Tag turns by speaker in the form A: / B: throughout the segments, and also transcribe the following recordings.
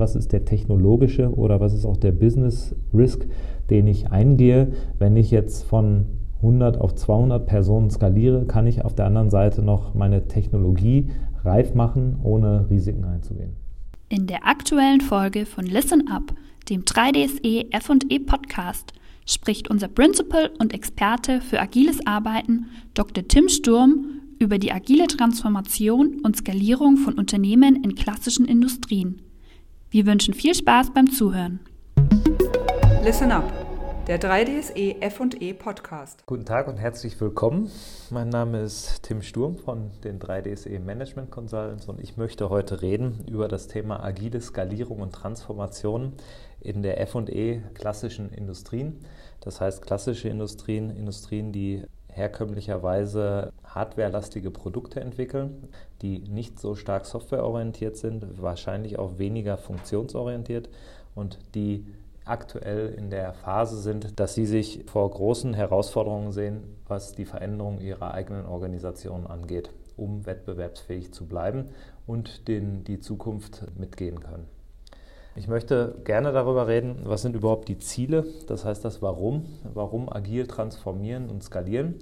A: Was ist der technologische oder was ist auch der Business Risk, den ich eingehe, wenn ich jetzt von 100 auf 200 Personen skaliere, kann ich auf der anderen Seite noch meine Technologie reif machen, ohne Risiken einzugehen.
B: In der aktuellen Folge von Listen Up, dem 3DSE F&E Podcast, spricht unser Principal und Experte für agiles Arbeiten, Dr. Tim Sturm, über die agile Transformation und Skalierung von Unternehmen in klassischen Industrien. Wir wünschen viel Spaß beim Zuhören.
C: Listen up, der 3DSE F&E Podcast.
A: Guten Tag und herzlich willkommen. Mein Name ist Tim Sturm von den 3DSE Management Consultants und ich möchte heute reden über das Thema agile Skalierung und Transformation in der F&E klassischen Industrien. Das heißt klassische Industrien, Industrien, die herkömmlicherweise hardwarelastige Produkte entwickeln, die nicht so stark softwareorientiert sind, wahrscheinlich auch weniger funktionsorientiert und die aktuell in der Phase sind, dass sie sich vor großen Herausforderungen sehen, was die Veränderung ihrer eigenen Organisation angeht, um wettbewerbsfähig zu bleiben und den, die Zukunft mitgehen können. Ich möchte gerne darüber reden, was sind überhaupt die Ziele, das heißt das Warum, warum agil transformieren und skalieren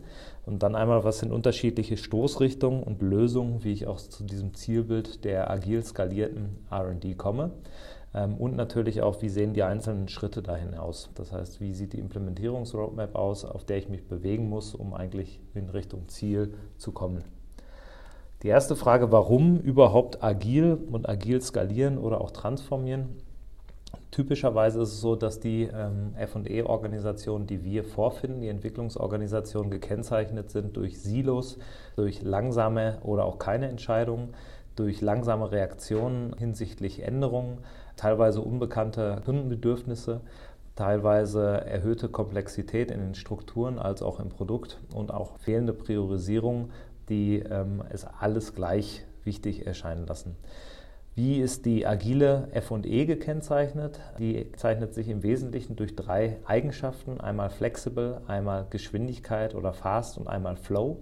A: und dann einmal, was sind unterschiedliche Stoßrichtungen und Lösungen, wie ich auch zu diesem Zielbild der agil skalierten RD komme ähm, und natürlich auch, wie sehen die einzelnen Schritte dahin aus. Das heißt, wie sieht die Implementierungsroadmap aus, auf der ich mich bewegen muss, um eigentlich in Richtung Ziel zu kommen. Die erste Frage, warum überhaupt agil und agil skalieren oder auch transformieren? Typischerweise ist es so, dass die ähm, FE-Organisationen, die wir vorfinden, die Entwicklungsorganisationen gekennzeichnet sind durch Silos, durch langsame oder auch keine Entscheidungen, durch langsame Reaktionen hinsichtlich Änderungen, teilweise unbekannte Kundenbedürfnisse, teilweise erhöhte Komplexität in den Strukturen als auch im Produkt und auch fehlende Priorisierung die ähm, es alles gleich wichtig erscheinen lassen. Wie ist die agile FE gekennzeichnet? Die zeichnet sich im Wesentlichen durch drei Eigenschaften, einmal Flexible, einmal Geschwindigkeit oder Fast und einmal Flow.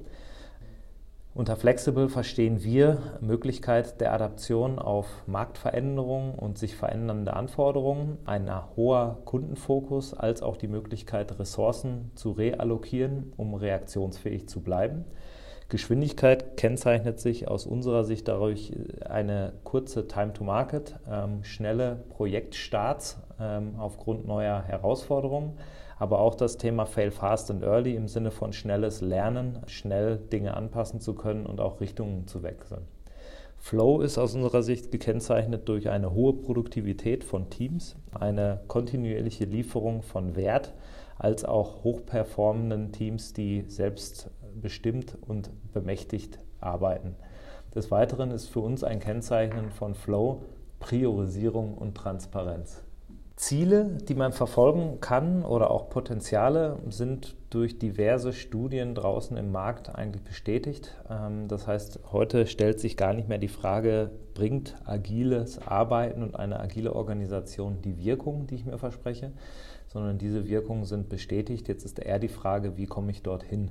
A: Unter Flexible verstehen wir Möglichkeit der Adaption auf Marktveränderungen und sich verändernde Anforderungen, ein hoher Kundenfokus als auch die Möglichkeit, Ressourcen zu reallokieren, um reaktionsfähig zu bleiben. Geschwindigkeit kennzeichnet sich aus unserer Sicht dadurch eine kurze Time to Market, ähm, schnelle Projektstarts ähm, aufgrund neuer Herausforderungen, aber auch das Thema Fail Fast and Early im Sinne von schnelles Lernen, schnell Dinge anpassen zu können und auch Richtungen zu wechseln. Flow ist aus unserer Sicht gekennzeichnet durch eine hohe Produktivität von Teams, eine kontinuierliche Lieferung von Wert, als auch hochperformenden Teams, die selbst bestimmt und bemächtigt arbeiten. Des Weiteren ist für uns ein Kennzeichen von Flow Priorisierung und Transparenz. Ziele, die man verfolgen kann oder auch Potenziale sind durch diverse Studien draußen im Markt eigentlich bestätigt. Ähm, das heißt, heute stellt sich gar nicht mehr die Frage, bringt agiles Arbeiten und eine agile Organisation die Wirkung, die ich mir verspreche, sondern diese Wirkungen sind bestätigt. Jetzt ist eher die Frage, wie komme ich dorthin?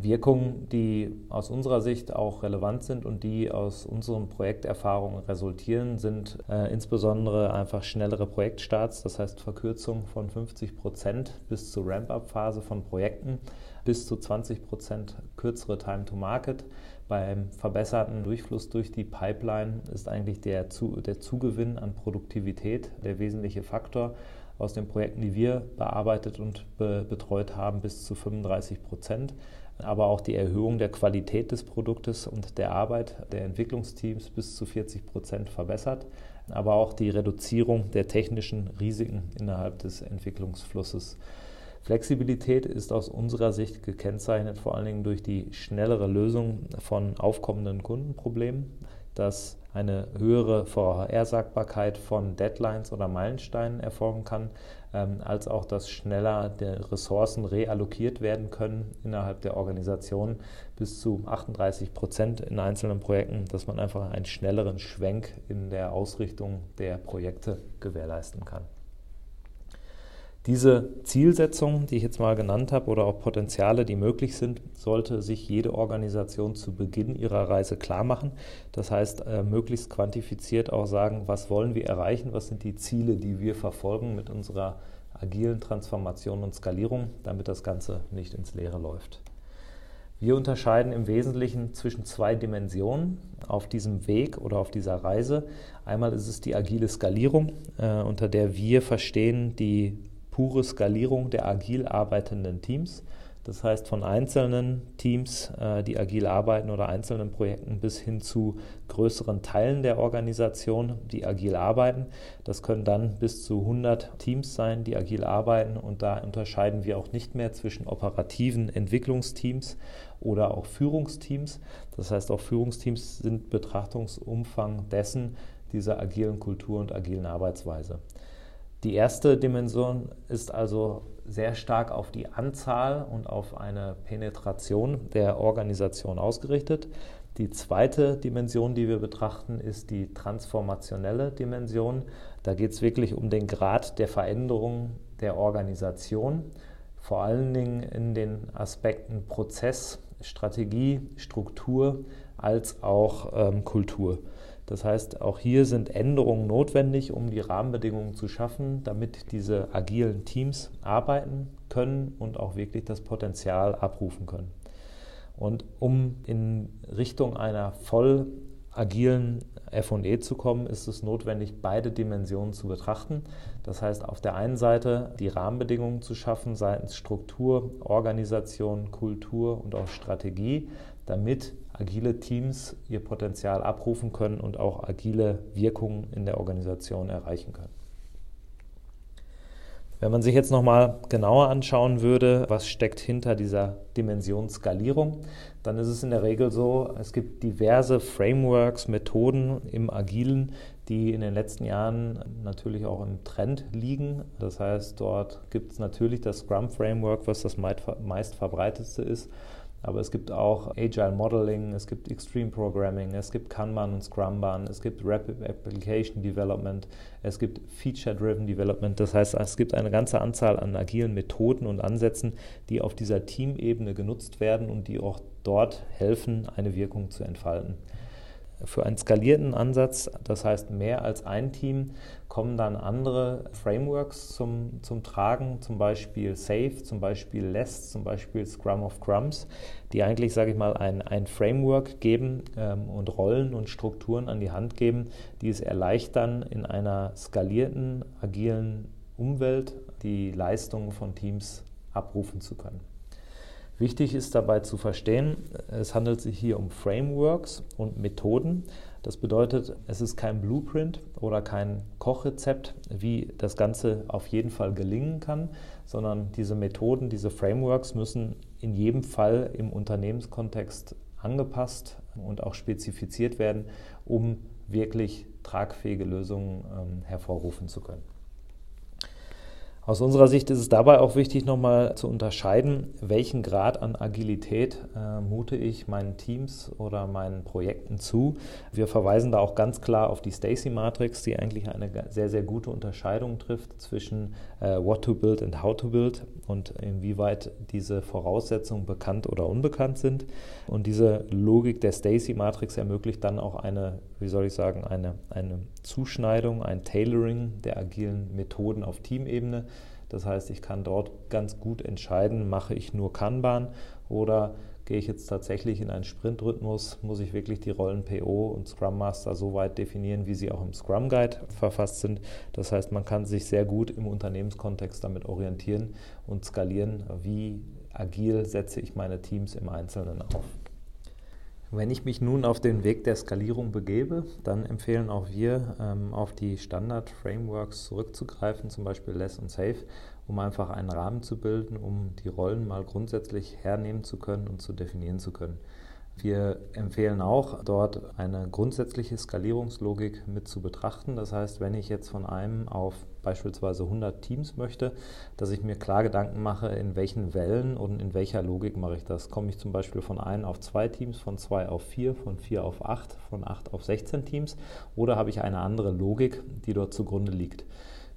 A: Wirkungen, die aus unserer Sicht auch relevant sind und die aus unseren Projekterfahrungen resultieren, sind äh, insbesondere einfach schnellere Projektstarts, das heißt Verkürzung von 50 Prozent bis zur Ramp-up-Phase von Projekten, bis zu 20 Prozent kürzere Time to Market. Beim verbesserten Durchfluss durch die Pipeline ist eigentlich der, der Zugewinn an Produktivität der wesentliche Faktor aus den Projekten, die wir bearbeitet und be betreut haben, bis zu 35 Prozent aber auch die Erhöhung der Qualität des Produktes und der Arbeit der Entwicklungsteams bis zu 40 Prozent verbessert, aber auch die Reduzierung der technischen Risiken innerhalb des Entwicklungsflusses. Flexibilität ist aus unserer Sicht gekennzeichnet vor allen Dingen durch die schnellere Lösung von aufkommenden Kundenproblemen, dass eine höhere Vorhersagbarkeit von Deadlines oder Meilensteinen erfolgen kann, als auch, dass schneller Ressourcen reallokiert werden können innerhalb der Organisation bis zu 38 Prozent in einzelnen Projekten, dass man einfach einen schnelleren Schwenk in der Ausrichtung der Projekte gewährleisten kann. Diese Zielsetzungen, die ich jetzt mal genannt habe, oder auch Potenziale, die möglich sind, sollte sich jede Organisation zu Beginn ihrer Reise klar machen. Das heißt, äh, möglichst quantifiziert auch sagen, was wollen wir erreichen, was sind die Ziele, die wir verfolgen mit unserer agilen Transformation und Skalierung, damit das Ganze nicht ins Leere läuft. Wir unterscheiden im Wesentlichen zwischen zwei Dimensionen auf diesem Weg oder auf dieser Reise. Einmal ist es die agile Skalierung, äh, unter der wir verstehen die pure Skalierung der agil arbeitenden Teams. Das heißt, von einzelnen Teams, äh, die agil arbeiten oder einzelnen Projekten bis hin zu größeren Teilen der Organisation, die agil arbeiten. Das können dann bis zu 100 Teams sein, die agil arbeiten. Und da unterscheiden wir auch nicht mehr zwischen operativen Entwicklungsteams oder auch Führungsteams. Das heißt, auch Führungsteams sind Betrachtungsumfang dessen, dieser agilen Kultur und agilen Arbeitsweise. Die erste Dimension ist also sehr stark auf die Anzahl und auf eine Penetration der Organisation ausgerichtet. Die zweite Dimension, die wir betrachten, ist die transformationelle Dimension. Da geht es wirklich um den Grad der Veränderung der Organisation, vor allen Dingen in den Aspekten Prozess, Strategie, Struktur als auch ähm, Kultur. Das heißt, auch hier sind Änderungen notwendig, um die Rahmenbedingungen zu schaffen, damit diese agilen Teams arbeiten können und auch wirklich das Potenzial abrufen können. Und um in Richtung einer voll agilen FE zu kommen, ist es notwendig, beide Dimensionen zu betrachten. Das heißt, auf der einen Seite die Rahmenbedingungen zu schaffen seitens Struktur, Organisation, Kultur und auch Strategie, damit agile Teams ihr Potenzial abrufen können und auch agile Wirkungen in der Organisation erreichen können. Wenn man sich jetzt nochmal genauer anschauen würde, was steckt hinter dieser Dimension Skalierung, dann ist es in der Regel so, es gibt diverse Frameworks, Methoden im Agilen, die in den letzten Jahren natürlich auch im Trend liegen. Das heißt, dort gibt es natürlich das Scrum Framework, was das meist verbreitetste ist. Aber es gibt auch Agile Modeling, es gibt Extreme Programming, es gibt Kanban und Scrumban, es gibt Rapid Application Development, es gibt Feature-Driven Development. Das heißt, es gibt eine ganze Anzahl an agilen Methoden und Ansätzen, die auf dieser Teamebene genutzt werden und die auch dort helfen, eine Wirkung zu entfalten. Für einen skalierten Ansatz, das heißt mehr als ein Team, kommen dann andere Frameworks zum, zum Tragen, zum Beispiel Safe, zum Beispiel Less, zum Beispiel Scrum of Crumbs, die eigentlich, sage ich mal, ein, ein Framework geben ähm, und Rollen und Strukturen an die Hand geben, die es erleichtern, in einer skalierten, agilen Umwelt die Leistungen von Teams abrufen zu können. Wichtig ist dabei zu verstehen, es handelt sich hier um Frameworks und Methoden. Das bedeutet, es ist kein Blueprint oder kein Kochrezept, wie das Ganze auf jeden Fall gelingen kann, sondern diese Methoden, diese Frameworks müssen in jedem Fall im Unternehmenskontext angepasst und auch spezifiziert werden, um wirklich tragfähige Lösungen ähm, hervorrufen zu können. Aus unserer Sicht ist es dabei auch wichtig, nochmal zu unterscheiden, welchen Grad an Agilität äh, mute ich meinen Teams oder meinen Projekten zu. Wir verweisen da auch ganz klar auf die Stacy-Matrix, die eigentlich eine sehr, sehr gute Unterscheidung trifft zwischen äh, What to Build und How to Build und inwieweit diese Voraussetzungen bekannt oder unbekannt sind. Und diese Logik der Stacy-Matrix ermöglicht dann auch eine, wie soll ich sagen, eine, eine Zuschneidung, ein Tailoring der agilen Methoden auf Teamebene. Das heißt, ich kann dort ganz gut entscheiden, mache ich nur Kanban oder gehe ich jetzt tatsächlich in einen Sprintrhythmus, muss ich wirklich die Rollen PO und Scrum Master so weit definieren, wie sie auch im Scrum Guide verfasst sind. Das heißt, man kann sich sehr gut im Unternehmenskontext damit orientieren und skalieren, wie agil setze ich meine Teams im Einzelnen auf. Wenn ich mich nun auf den Weg der Skalierung begebe, dann empfehlen auch wir, ähm, auf die Standard-Frameworks zurückzugreifen, zum Beispiel Less und Safe, um einfach einen Rahmen zu bilden, um die Rollen mal grundsätzlich hernehmen zu können und zu definieren zu können. Wir empfehlen auch, dort eine grundsätzliche Skalierungslogik mit zu betrachten. Das heißt, wenn ich jetzt von einem auf beispielsweise 100 Teams möchte, dass ich mir klar Gedanken mache, in welchen Wellen und in welcher Logik mache ich das. Komme ich zum Beispiel von einem auf zwei Teams, von zwei auf vier, von vier auf acht, von acht auf 16 Teams oder habe ich eine andere Logik, die dort zugrunde liegt?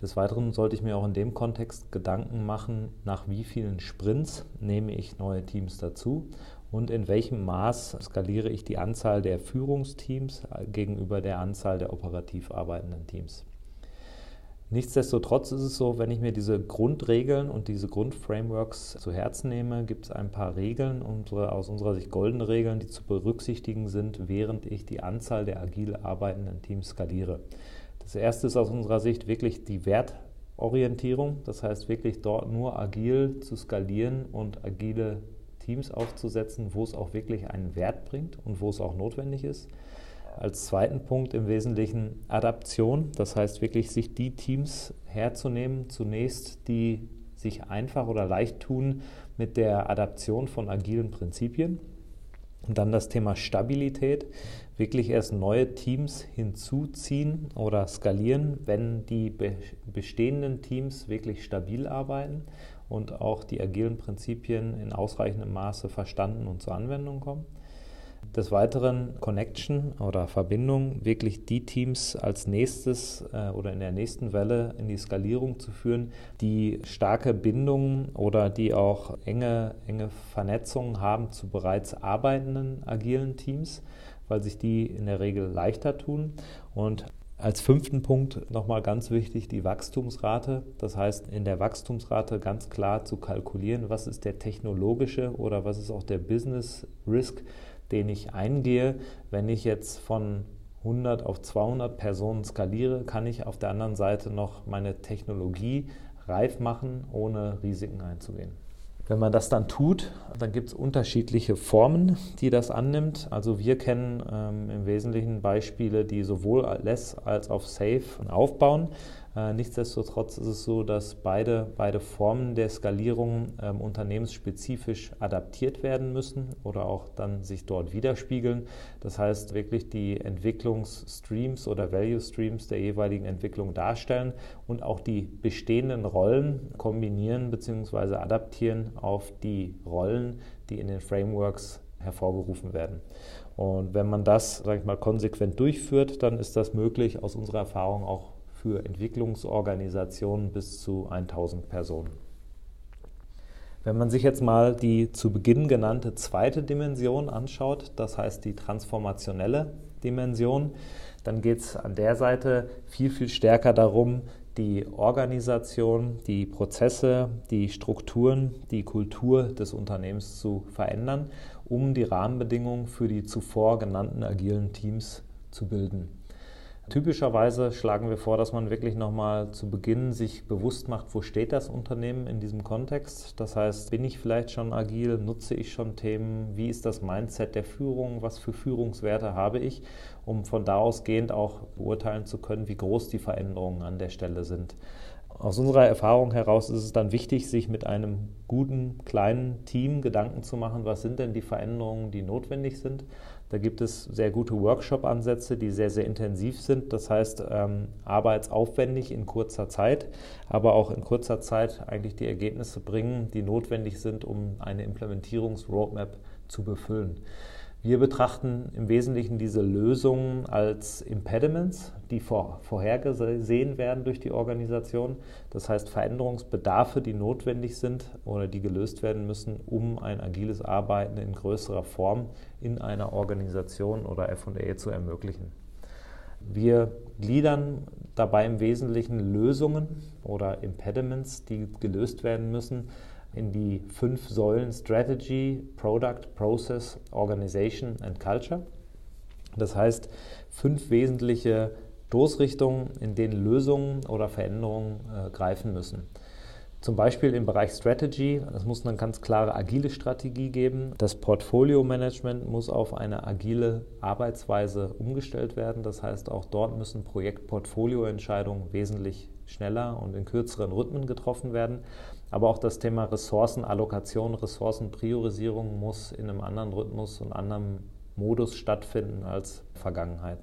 A: Des Weiteren sollte ich mir auch in dem Kontext Gedanken machen, nach wie vielen Sprints nehme ich neue Teams dazu und in welchem Maß skaliere ich die Anzahl der Führungsteams gegenüber der Anzahl der operativ arbeitenden Teams. Nichtsdestotrotz ist es so, wenn ich mir diese Grundregeln und diese Grundframeworks zu Herzen nehme, gibt es ein paar Regeln, unsere, aus unserer Sicht goldene Regeln, die zu berücksichtigen sind, während ich die Anzahl der agil arbeitenden Teams skaliere. Das erste ist aus unserer Sicht wirklich die Wertorientierung, das heißt wirklich dort nur agil zu skalieren und agile Teams aufzusetzen, wo es auch wirklich einen Wert bringt und wo es auch notwendig ist. Als zweiten Punkt im Wesentlichen Adaption, das heißt wirklich sich die Teams herzunehmen, zunächst die sich einfach oder leicht tun mit der Adaption von agilen Prinzipien. Und dann das Thema Stabilität, wirklich erst neue Teams hinzuziehen oder skalieren, wenn die bestehenden Teams wirklich stabil arbeiten und auch die agilen Prinzipien in ausreichendem Maße verstanden und zur Anwendung kommen. Des Weiteren Connection oder Verbindung, wirklich die Teams als nächstes äh, oder in der nächsten Welle in die Skalierung zu führen, die starke Bindungen oder die auch enge, enge Vernetzungen haben zu bereits arbeitenden agilen Teams, weil sich die in der Regel leichter tun. Und als fünften Punkt nochmal ganz wichtig die Wachstumsrate. Das heißt, in der Wachstumsrate ganz klar zu kalkulieren, was ist der technologische oder was ist auch der Business Risk, den ich eingehe. Wenn ich jetzt von 100 auf 200 Personen skaliere, kann ich auf der anderen Seite noch meine Technologie reif machen, ohne Risiken einzugehen. Wenn man das dann tut, dann gibt es unterschiedliche Formen, die das annimmt. Also wir kennen ähm, im Wesentlichen Beispiele, die sowohl Less als auch Safe aufbauen. Äh, nichtsdestotrotz ist es so, dass beide, beide Formen der Skalierung ähm, unternehmensspezifisch adaptiert werden müssen oder auch dann sich dort widerspiegeln. Das heißt, wirklich die Entwicklungsstreams oder Value Streams der jeweiligen Entwicklung darstellen und auch die bestehenden Rollen kombinieren bzw. adaptieren auf die Rollen, die in den Frameworks hervorgerufen werden. Und wenn man das, sage ich mal, konsequent durchführt, dann ist das möglich, aus unserer Erfahrung auch für Entwicklungsorganisationen bis zu 1000 Personen. Wenn man sich jetzt mal die zu Beginn genannte zweite Dimension anschaut, das heißt die transformationelle Dimension, dann geht es an der Seite viel, viel stärker darum, die Organisation, die Prozesse, die Strukturen, die Kultur des Unternehmens zu verändern, um die Rahmenbedingungen für die zuvor genannten agilen Teams zu bilden. Typischerweise schlagen wir vor, dass man wirklich nochmal zu Beginn sich bewusst macht, wo steht das Unternehmen in diesem Kontext. Das heißt, bin ich vielleicht schon agil, nutze ich schon Themen, wie ist das Mindset der Führung, was für Führungswerte habe ich, um von da ausgehend auch beurteilen zu können, wie groß die Veränderungen an der Stelle sind. Aus unserer Erfahrung heraus ist es dann wichtig, sich mit einem guten kleinen Team Gedanken zu machen, was sind denn die Veränderungen, die notwendig sind da gibt es sehr gute Workshop-Ansätze, die sehr, sehr intensiv sind. Das heißt, ähm, arbeitsaufwendig in kurzer Zeit, aber auch in kurzer Zeit eigentlich die Ergebnisse bringen, die notwendig sind, um eine Implementierungsroadmap zu befüllen. Wir betrachten im Wesentlichen diese Lösungen als Impediments, die vor, vorhergesehen werden durch die Organisation. Das heißt Veränderungsbedarfe, die notwendig sind oder die gelöst werden müssen, um ein agiles Arbeiten in größerer Form in einer Organisation oder FA zu ermöglichen. Wir gliedern dabei im Wesentlichen Lösungen oder Impediments, die gelöst werden müssen, in die fünf Säulen Strategy, Product, Process, Organization and Culture. Das heißt, fünf wesentliche Stoßrichtungen, in denen Lösungen oder Veränderungen äh, greifen müssen. Zum Beispiel im Bereich Strategy, es muss eine ganz klare agile Strategie geben. Das Portfolio-Management muss auf eine agile Arbeitsweise umgestellt werden. Das heißt, auch dort müssen Projektportfolio-Entscheidungen wesentlich schneller und in kürzeren Rhythmen getroffen werden. Aber auch das Thema Ressourcenallokation, Ressourcenpriorisierung muss in einem anderen Rhythmus und anderem Modus stattfinden als Vergangenheit.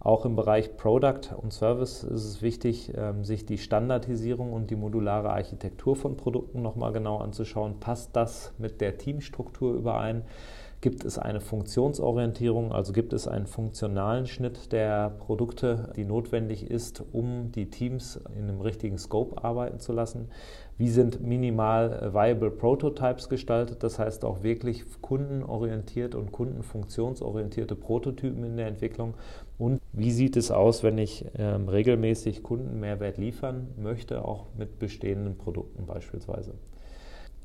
A: Auch im Bereich Product und Service ist es wichtig, ähm, sich die Standardisierung und die modulare Architektur von Produkten nochmal genau anzuschauen. Passt das mit der Teamstruktur überein? Gibt es eine Funktionsorientierung, also gibt es einen funktionalen Schnitt der Produkte, die notwendig ist, um die Teams in einem richtigen Scope arbeiten zu lassen? Wie sind minimal viable Prototypes gestaltet, das heißt auch wirklich kundenorientiert und kundenfunktionsorientierte Prototypen in der Entwicklung? Und wie sieht es aus, wenn ich ähm, regelmäßig Kundenmehrwert liefern möchte, auch mit bestehenden Produkten beispielsweise?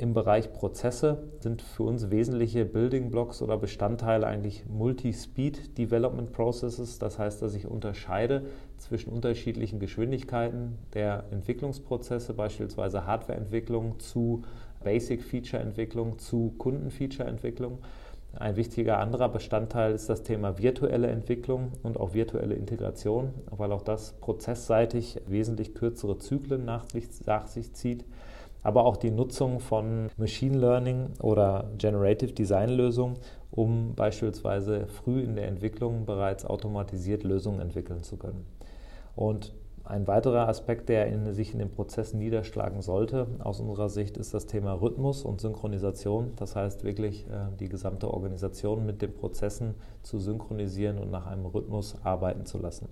A: Im Bereich Prozesse sind für uns wesentliche Building Blocks oder Bestandteile eigentlich Multi-Speed Development Processes. Das heißt, dass ich unterscheide zwischen unterschiedlichen Geschwindigkeiten der Entwicklungsprozesse, beispielsweise Hardwareentwicklung zu Basic Feature Entwicklung zu Kundenfeature Entwicklung. Ein wichtiger anderer Bestandteil ist das Thema virtuelle Entwicklung und auch virtuelle Integration, weil auch das prozessseitig wesentlich kürzere Zyklen nach sich, nach sich zieht aber auch die Nutzung von Machine Learning oder Generative Design Lösungen, um beispielsweise früh in der Entwicklung bereits automatisiert Lösungen entwickeln zu können. Und ein weiterer Aspekt, der in, sich in den Prozessen niederschlagen sollte, aus unserer Sicht, ist das Thema Rhythmus und Synchronisation. Das heißt wirklich, äh, die gesamte Organisation mit den Prozessen zu synchronisieren und nach einem Rhythmus arbeiten zu lassen.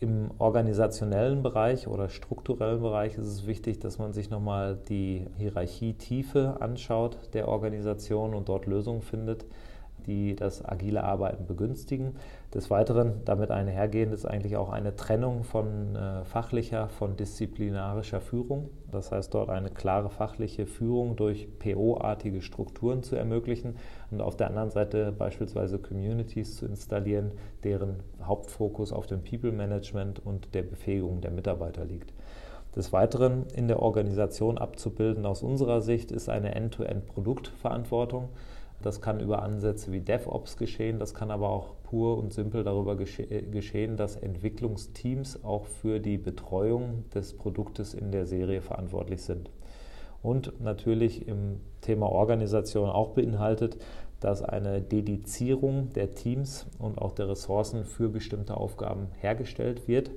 A: Im organisationellen Bereich oder strukturellen Bereich ist es wichtig, dass man sich nochmal die Hierarchietiefe anschaut der Organisation und dort Lösungen findet, die das agile Arbeiten begünstigen. Des Weiteren damit einhergehend ist eigentlich auch eine Trennung von äh, fachlicher, von disziplinarischer Führung. Das heißt, dort eine klare fachliche Führung durch PO-artige Strukturen zu ermöglichen und auf der anderen Seite beispielsweise Communities zu installieren, deren Hauptfokus auf dem People Management und der Befähigung der Mitarbeiter liegt. Des Weiteren in der Organisation abzubilden aus unserer Sicht ist eine End-to-End-Produktverantwortung. Das kann über Ansätze wie DevOps geschehen, das kann aber auch pur und simpel darüber gesche geschehen, dass Entwicklungsteams auch für die Betreuung des Produktes in der Serie verantwortlich sind. Und natürlich im Thema Organisation auch beinhaltet, dass eine Dedizierung der Teams und auch der Ressourcen für bestimmte Aufgaben hergestellt wird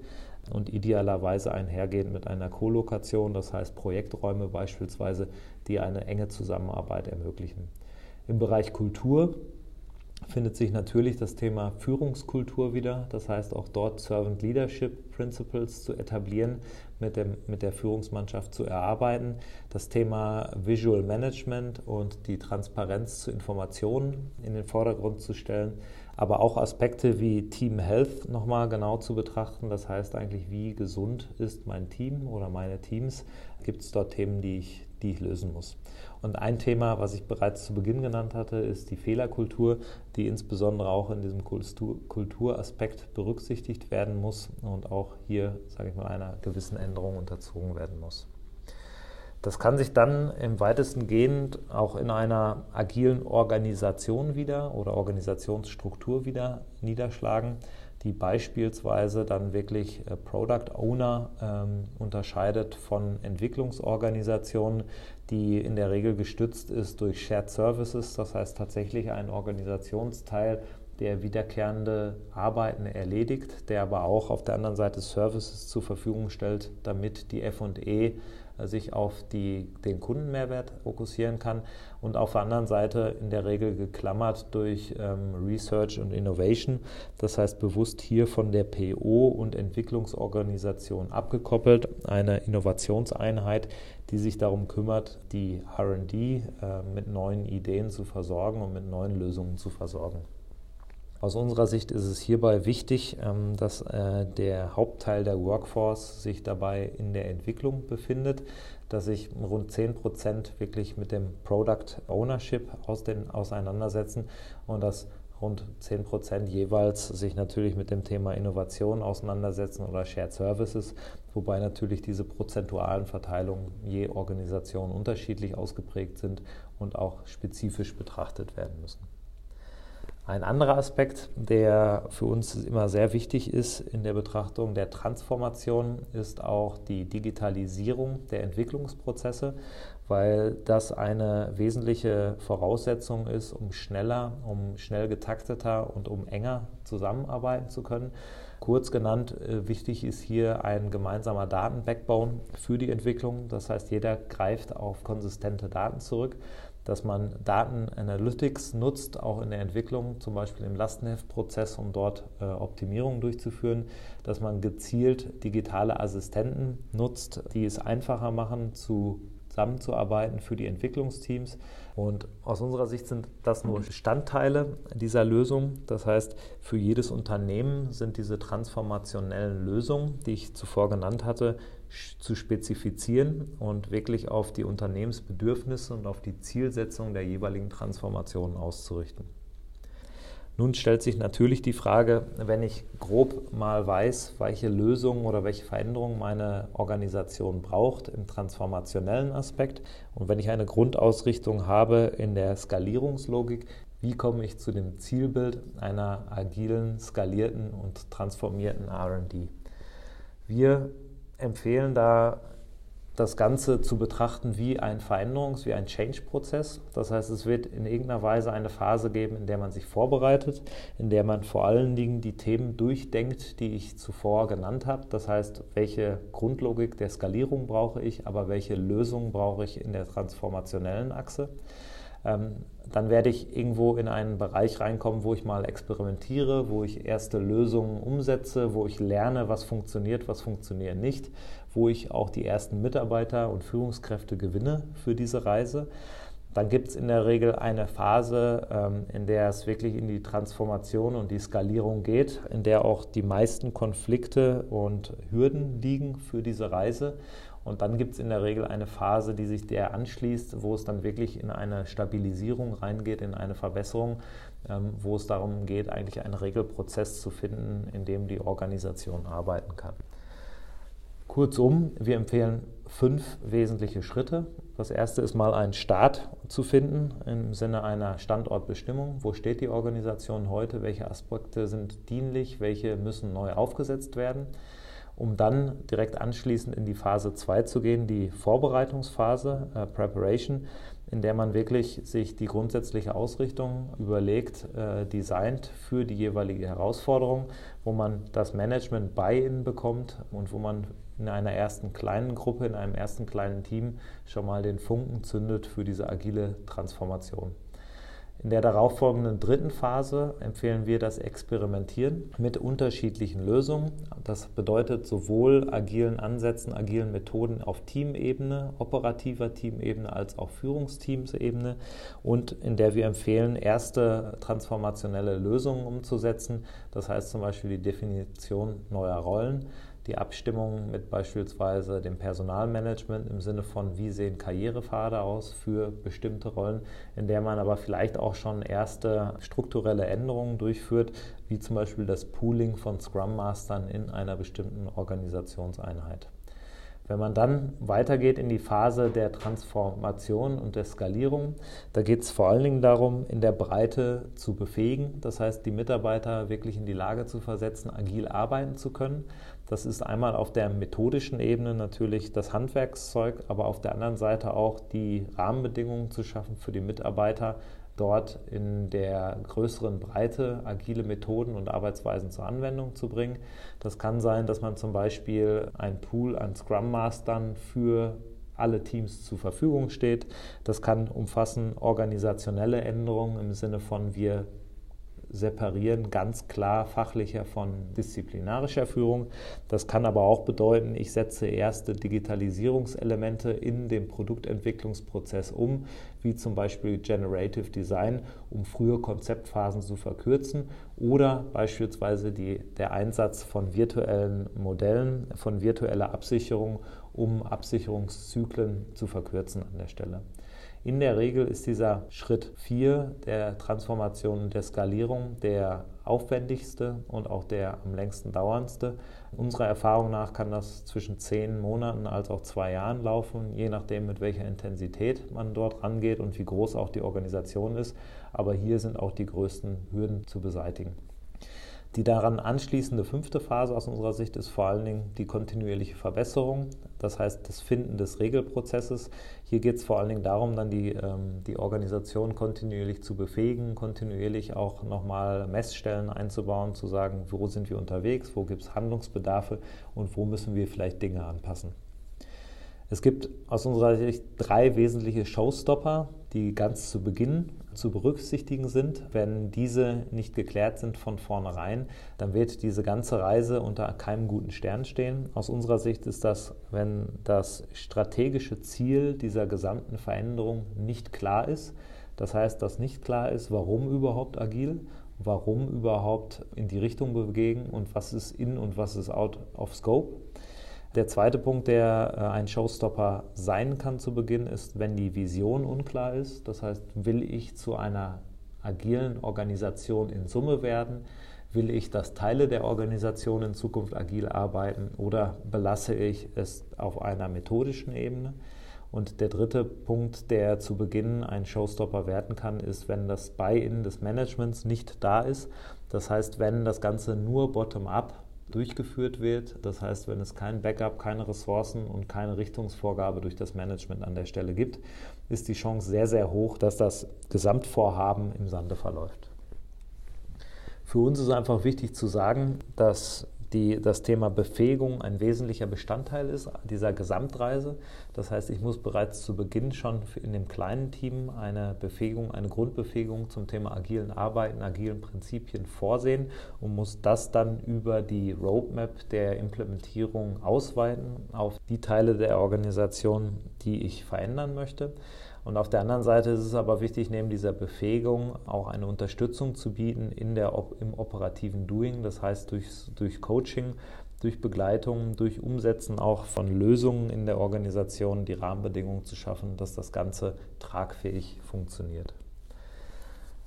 A: und idealerweise einhergehend mit einer Kolokation, das heißt Projekträume beispielsweise, die eine enge Zusammenarbeit ermöglichen. Im Bereich Kultur findet sich natürlich das Thema Führungskultur wieder. Das heißt auch dort Servant Leadership Principles zu etablieren, mit, dem, mit der Führungsmannschaft zu erarbeiten. Das Thema Visual Management und die Transparenz zu Informationen in den Vordergrund zu stellen. Aber auch Aspekte wie Team Health nochmal genau zu betrachten. Das heißt eigentlich, wie gesund ist mein Team oder meine Teams? Gibt es dort Themen, die ich, die ich lösen muss? Und ein Thema, was ich bereits zu Beginn genannt hatte, ist die Fehlerkultur, die insbesondere auch in diesem Kulturaspekt berücksichtigt werden muss und auch hier, sage ich mal, einer gewissen Änderung unterzogen werden muss. Das kann sich dann im weitesten gehend auch in einer agilen Organisation wieder oder Organisationsstruktur wieder niederschlagen die beispielsweise dann wirklich äh, Product Owner ähm, unterscheidet von Entwicklungsorganisationen, die in der Regel gestützt ist durch Shared Services, das heißt tatsächlich ein Organisationsteil, der wiederkehrende Arbeiten erledigt, der aber auch auf der anderen Seite Services zur Verfügung stellt, damit die FE sich auf die, den Kundenmehrwert fokussieren kann und auf der anderen Seite in der Regel geklammert durch ähm, Research und Innovation. Das heißt bewusst hier von der PO und Entwicklungsorganisation abgekoppelt, eine Innovationseinheit, die sich darum kümmert, die RD äh, mit neuen Ideen zu versorgen und mit neuen Lösungen zu versorgen. Aus unserer Sicht ist es hierbei wichtig, ähm, dass äh, der Hauptteil der Workforce sich dabei in der Entwicklung befindet, dass sich rund 10 Prozent wirklich mit dem Product Ownership aus den, auseinandersetzen und dass rund 10 Prozent jeweils sich natürlich mit dem Thema Innovation auseinandersetzen oder Shared Services, wobei natürlich diese prozentualen Verteilungen je Organisation unterschiedlich ausgeprägt sind und auch spezifisch betrachtet werden müssen. Ein anderer Aspekt, der für uns immer sehr wichtig ist in der Betrachtung der Transformation, ist auch die Digitalisierung der Entwicklungsprozesse, weil das eine wesentliche Voraussetzung ist, um schneller, um schnell getakteter und um enger zusammenarbeiten zu können. Kurz genannt, äh, wichtig ist hier ein gemeinsamer Datenbackbone für die Entwicklung. Das heißt, jeder greift auf konsistente Daten zurück dass man Daten Analytics nutzt, auch in der Entwicklung, zum Beispiel im Lastenheftprozess, um dort äh, Optimierungen durchzuführen, dass man gezielt digitale Assistenten nutzt, die es einfacher machen, zu zusammenzuarbeiten für die Entwicklungsteams. Und aus unserer Sicht sind das nur Bestandteile dieser Lösung. Das heißt, für jedes Unternehmen sind diese transformationellen Lösungen, die ich zuvor genannt hatte, zu spezifizieren und wirklich auf die Unternehmensbedürfnisse und auf die Zielsetzung der jeweiligen Transformation auszurichten. Nun stellt sich natürlich die Frage, wenn ich grob mal weiß, welche Lösungen oder welche Veränderungen meine Organisation braucht im transformationellen Aspekt und wenn ich eine Grundausrichtung habe in der Skalierungslogik, wie komme ich zu dem Zielbild einer agilen, skalierten und transformierten RD? Wir empfehlen da das Ganze zu betrachten wie ein Veränderungs-, wie ein Change-Prozess. Das heißt, es wird in irgendeiner Weise eine Phase geben, in der man sich vorbereitet, in der man vor allen Dingen die Themen durchdenkt, die ich zuvor genannt habe. Das heißt, welche Grundlogik der Skalierung brauche ich, aber welche Lösungen brauche ich in der transformationellen Achse. Ähm, dann werde ich irgendwo in einen Bereich reinkommen, wo ich mal experimentiere, wo ich erste Lösungen umsetze, wo ich lerne, was funktioniert, was funktioniert nicht, wo ich auch die ersten Mitarbeiter und Führungskräfte gewinne für diese Reise. Dann gibt es in der Regel eine Phase, ähm, in der es wirklich in die Transformation und die Skalierung geht, in der auch die meisten Konflikte und Hürden liegen für diese Reise. Und dann gibt es in der Regel eine Phase, die sich der anschließt, wo es dann wirklich in eine Stabilisierung reingeht, in eine Verbesserung, ähm, wo es darum geht, eigentlich einen Regelprozess zu finden, in dem die Organisation arbeiten kann. Kurzum, wir empfehlen fünf wesentliche Schritte. Das erste ist mal einen Start zu finden im Sinne einer Standortbestimmung. Wo steht die Organisation heute? Welche Aspekte sind dienlich? Welche müssen neu aufgesetzt werden? um dann direkt anschließend in die Phase 2 zu gehen, die Vorbereitungsphase, äh, Preparation, in der man wirklich sich die grundsätzliche Ausrichtung überlegt, äh, designt für die jeweilige Herausforderung, wo man das Management Buy-in bekommt und wo man in einer ersten kleinen Gruppe, in einem ersten kleinen Team schon mal den Funken zündet für diese agile Transformation. In der darauffolgenden dritten Phase empfehlen wir das Experimentieren mit unterschiedlichen Lösungen. Das bedeutet sowohl agilen Ansätzen, agilen Methoden auf Teamebene, operativer Teamebene als auch Führungsteamsebene und in der wir empfehlen, erste transformationelle Lösungen umzusetzen. Das heißt zum Beispiel die Definition neuer Rollen die Abstimmung mit beispielsweise dem Personalmanagement im Sinne von, wie sehen Karrierepfade aus für bestimmte Rollen, in der man aber vielleicht auch schon erste strukturelle Änderungen durchführt, wie zum Beispiel das Pooling von Scrum Mastern in einer bestimmten Organisationseinheit. Wenn man dann weitergeht in die Phase der Transformation und der Skalierung, da geht es vor allen Dingen darum, in der Breite zu befähigen, das heißt die Mitarbeiter wirklich in die Lage zu versetzen, agil arbeiten zu können. Das ist einmal auf der methodischen Ebene natürlich das Handwerkszeug, aber auf der anderen Seite auch die Rahmenbedingungen zu schaffen für die Mitarbeiter, dort in der größeren Breite agile Methoden und Arbeitsweisen zur Anwendung zu bringen. Das kann sein, dass man zum Beispiel ein Pool an Scrum Mastern für alle Teams zur Verfügung steht. Das kann umfassen organisationelle Änderungen im Sinne von wir separieren ganz klar fachlicher von disziplinarischer Führung. Das kann aber auch bedeuten, ich setze erste Digitalisierungselemente in dem Produktentwicklungsprozess um, wie zum Beispiel Generative Design, um frühe Konzeptphasen zu verkürzen oder beispielsweise die, der Einsatz von virtuellen Modellen, von virtueller Absicherung, um Absicherungszyklen zu verkürzen an der Stelle. In der Regel ist dieser Schritt 4 der Transformation und der Skalierung der aufwendigste und auch der am längsten dauerndste. Unserer Erfahrung nach kann das zwischen zehn Monaten als auch zwei Jahren laufen, je nachdem, mit welcher Intensität man dort rangeht und wie groß auch die Organisation ist. Aber hier sind auch die größten Hürden zu beseitigen. Die daran anschließende fünfte Phase aus unserer Sicht ist vor allen Dingen die kontinuierliche Verbesserung, das heißt das Finden des Regelprozesses. Hier geht es vor allen Dingen darum, dann die, ähm, die Organisation kontinuierlich zu befähigen, kontinuierlich auch nochmal Messstellen einzubauen, zu sagen, wo sind wir unterwegs, wo gibt es Handlungsbedarfe und wo müssen wir vielleicht Dinge anpassen. Es gibt aus unserer Sicht drei wesentliche Showstopper, die ganz zu Beginn zu berücksichtigen sind. Wenn diese nicht geklärt sind von vornherein, dann wird diese ganze Reise unter keinem guten Stern stehen. Aus unserer Sicht ist das, wenn das strategische Ziel dieser gesamten Veränderung nicht klar ist. Das heißt, dass nicht klar ist, warum überhaupt agil, warum überhaupt in die Richtung bewegen und was ist in und was ist out of scope. Der zweite Punkt, der äh, ein Showstopper sein kann zu Beginn, ist, wenn die Vision unklar ist. Das heißt, will ich zu einer agilen Organisation in Summe werden? Will ich, dass Teile der Organisation in Zukunft agil arbeiten oder belasse ich es auf einer methodischen Ebene? Und der dritte Punkt, der zu Beginn ein Showstopper werden kann, ist, wenn das Buy-in des Managements nicht da ist. Das heißt, wenn das Ganze nur bottom-up durchgeführt wird. Das heißt, wenn es kein Backup, keine Ressourcen und keine Richtungsvorgabe durch das Management an der Stelle gibt, ist die Chance sehr, sehr hoch, dass das Gesamtvorhaben im Sande verläuft. Für uns ist einfach wichtig zu sagen, dass die, das Thema Befähigung ein wesentlicher Bestandteil ist dieser Gesamtreise. Das heißt, ich muss bereits zu Beginn schon in dem kleinen Team eine Befähigung, eine Grundbefähigung zum Thema agilen Arbeiten, agilen Prinzipien vorsehen und muss das dann über die Roadmap der Implementierung ausweiten auf die Teile der Organisation, die ich verändern möchte. Und auf der anderen Seite ist es aber wichtig, neben dieser Befähigung auch eine Unterstützung zu bieten in der, im operativen Doing, das heißt durch, durch Coaching, durch Begleitung, durch Umsetzen auch von Lösungen in der Organisation die Rahmenbedingungen zu schaffen, dass das Ganze tragfähig funktioniert.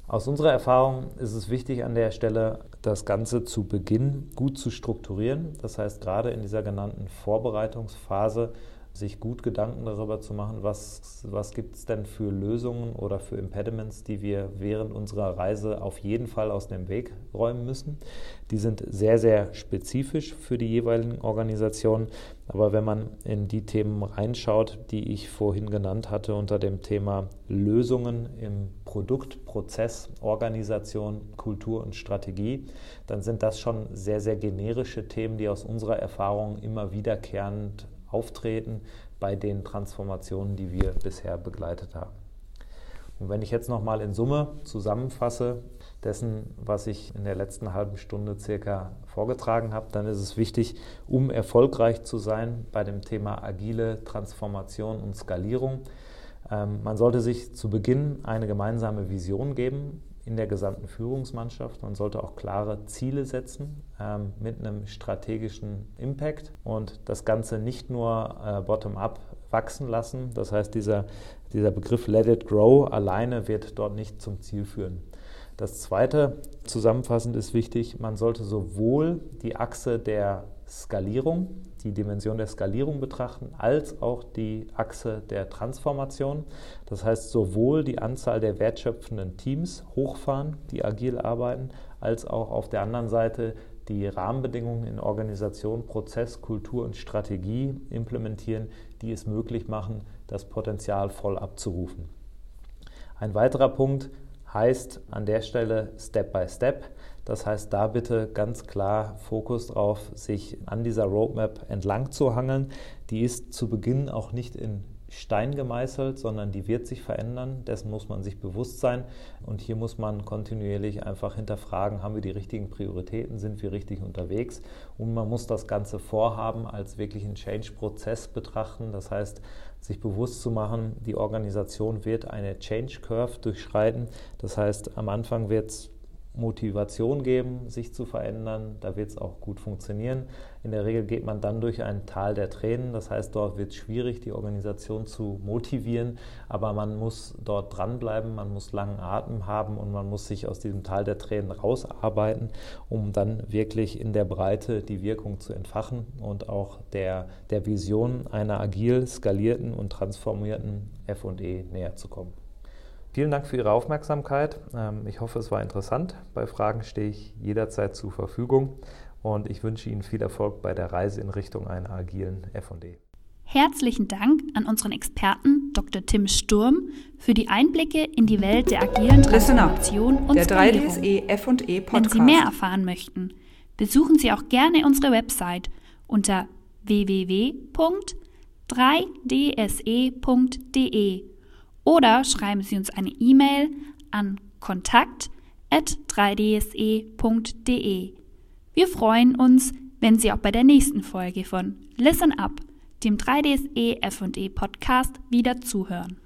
A: Aus unserer Erfahrung ist es wichtig an der Stelle, das Ganze zu Beginn gut zu strukturieren. Das heißt, gerade in dieser genannten Vorbereitungsphase sich gut Gedanken darüber zu machen, was, was gibt es denn für Lösungen oder für Impediments, die wir während unserer Reise auf jeden Fall aus dem Weg räumen müssen. Die sind sehr, sehr spezifisch für die jeweiligen Organisationen. Aber wenn man in die Themen reinschaut, die ich vorhin genannt hatte unter dem Thema Lösungen im Produkt, Prozess, Organisation, Kultur und Strategie, dann sind das schon sehr, sehr generische Themen, die aus unserer Erfahrung immer wiederkehrend auftreten bei den Transformationen, die wir bisher begleitet haben. Und wenn ich jetzt nochmal in Summe zusammenfasse dessen, was ich in der letzten halben Stunde circa vorgetragen habe, dann ist es wichtig, um erfolgreich zu sein bei dem Thema agile Transformation und Skalierung. Ähm, man sollte sich zu Beginn eine gemeinsame Vision geben, in der gesamten Führungsmannschaft. Man sollte auch klare Ziele setzen ähm, mit einem strategischen Impact und das Ganze nicht nur äh, bottom-up wachsen lassen. Das heißt, dieser, dieser Begriff Let it grow alleine wird dort nicht zum Ziel führen. Das zweite, zusammenfassend ist wichtig, man sollte sowohl die Achse der Skalierung, die Dimension der Skalierung betrachten, als auch die Achse der Transformation. Das heißt, sowohl die Anzahl der wertschöpfenden Teams hochfahren, die agil arbeiten, als auch auf der anderen Seite die Rahmenbedingungen in Organisation, Prozess, Kultur und Strategie implementieren, die es möglich machen, das Potenzial voll abzurufen. Ein weiterer Punkt heißt an der Stelle Step by Step. Das heißt, da bitte ganz klar Fokus drauf, sich an dieser Roadmap entlang zu hangeln. Die ist zu Beginn auch nicht in Stein gemeißelt, sondern die wird sich verändern. Dessen muss man sich bewusst sein. Und hier muss man kontinuierlich einfach hinterfragen, haben wir die richtigen Prioritäten, sind wir richtig unterwegs? Und man muss das ganze Vorhaben als wirklich einen Change-Prozess betrachten. Das heißt, sich bewusst zu machen, die Organisation wird eine Change Curve durchschreiten. Das heißt, am Anfang wird es Motivation geben, sich zu verändern. Da wird es auch gut funktionieren. In der Regel geht man dann durch ein Tal der Tränen. Das heißt, dort wird es schwierig, die Organisation zu motivieren. Aber man muss dort dranbleiben, man muss langen Atem haben und man muss sich aus diesem Tal der Tränen rausarbeiten, um dann wirklich in der Breite die Wirkung zu entfachen und auch der, der Vision einer agil, skalierten und transformierten FE näher zu kommen. Vielen Dank für Ihre Aufmerksamkeit. Ähm, ich hoffe, es war interessant. Bei Fragen stehe ich jederzeit zur Verfügung und ich wünsche Ihnen viel Erfolg bei der Reise in Richtung einer agilen FD.
B: Herzlichen Dank an unseren Experten Dr. Tim Sturm für die Einblicke in die Welt der agilen Transformation und
C: der 3DSE F&E
B: Podcast. Wenn Sie mehr erfahren möchten, besuchen Sie auch gerne unsere Website unter www.3dse.de oder schreiben Sie uns eine E-Mail an kontakt@3dse.de. Wir freuen uns, wenn Sie auch bei der nächsten Folge von Listen Up, dem 3DSE F&E Podcast, wieder zuhören.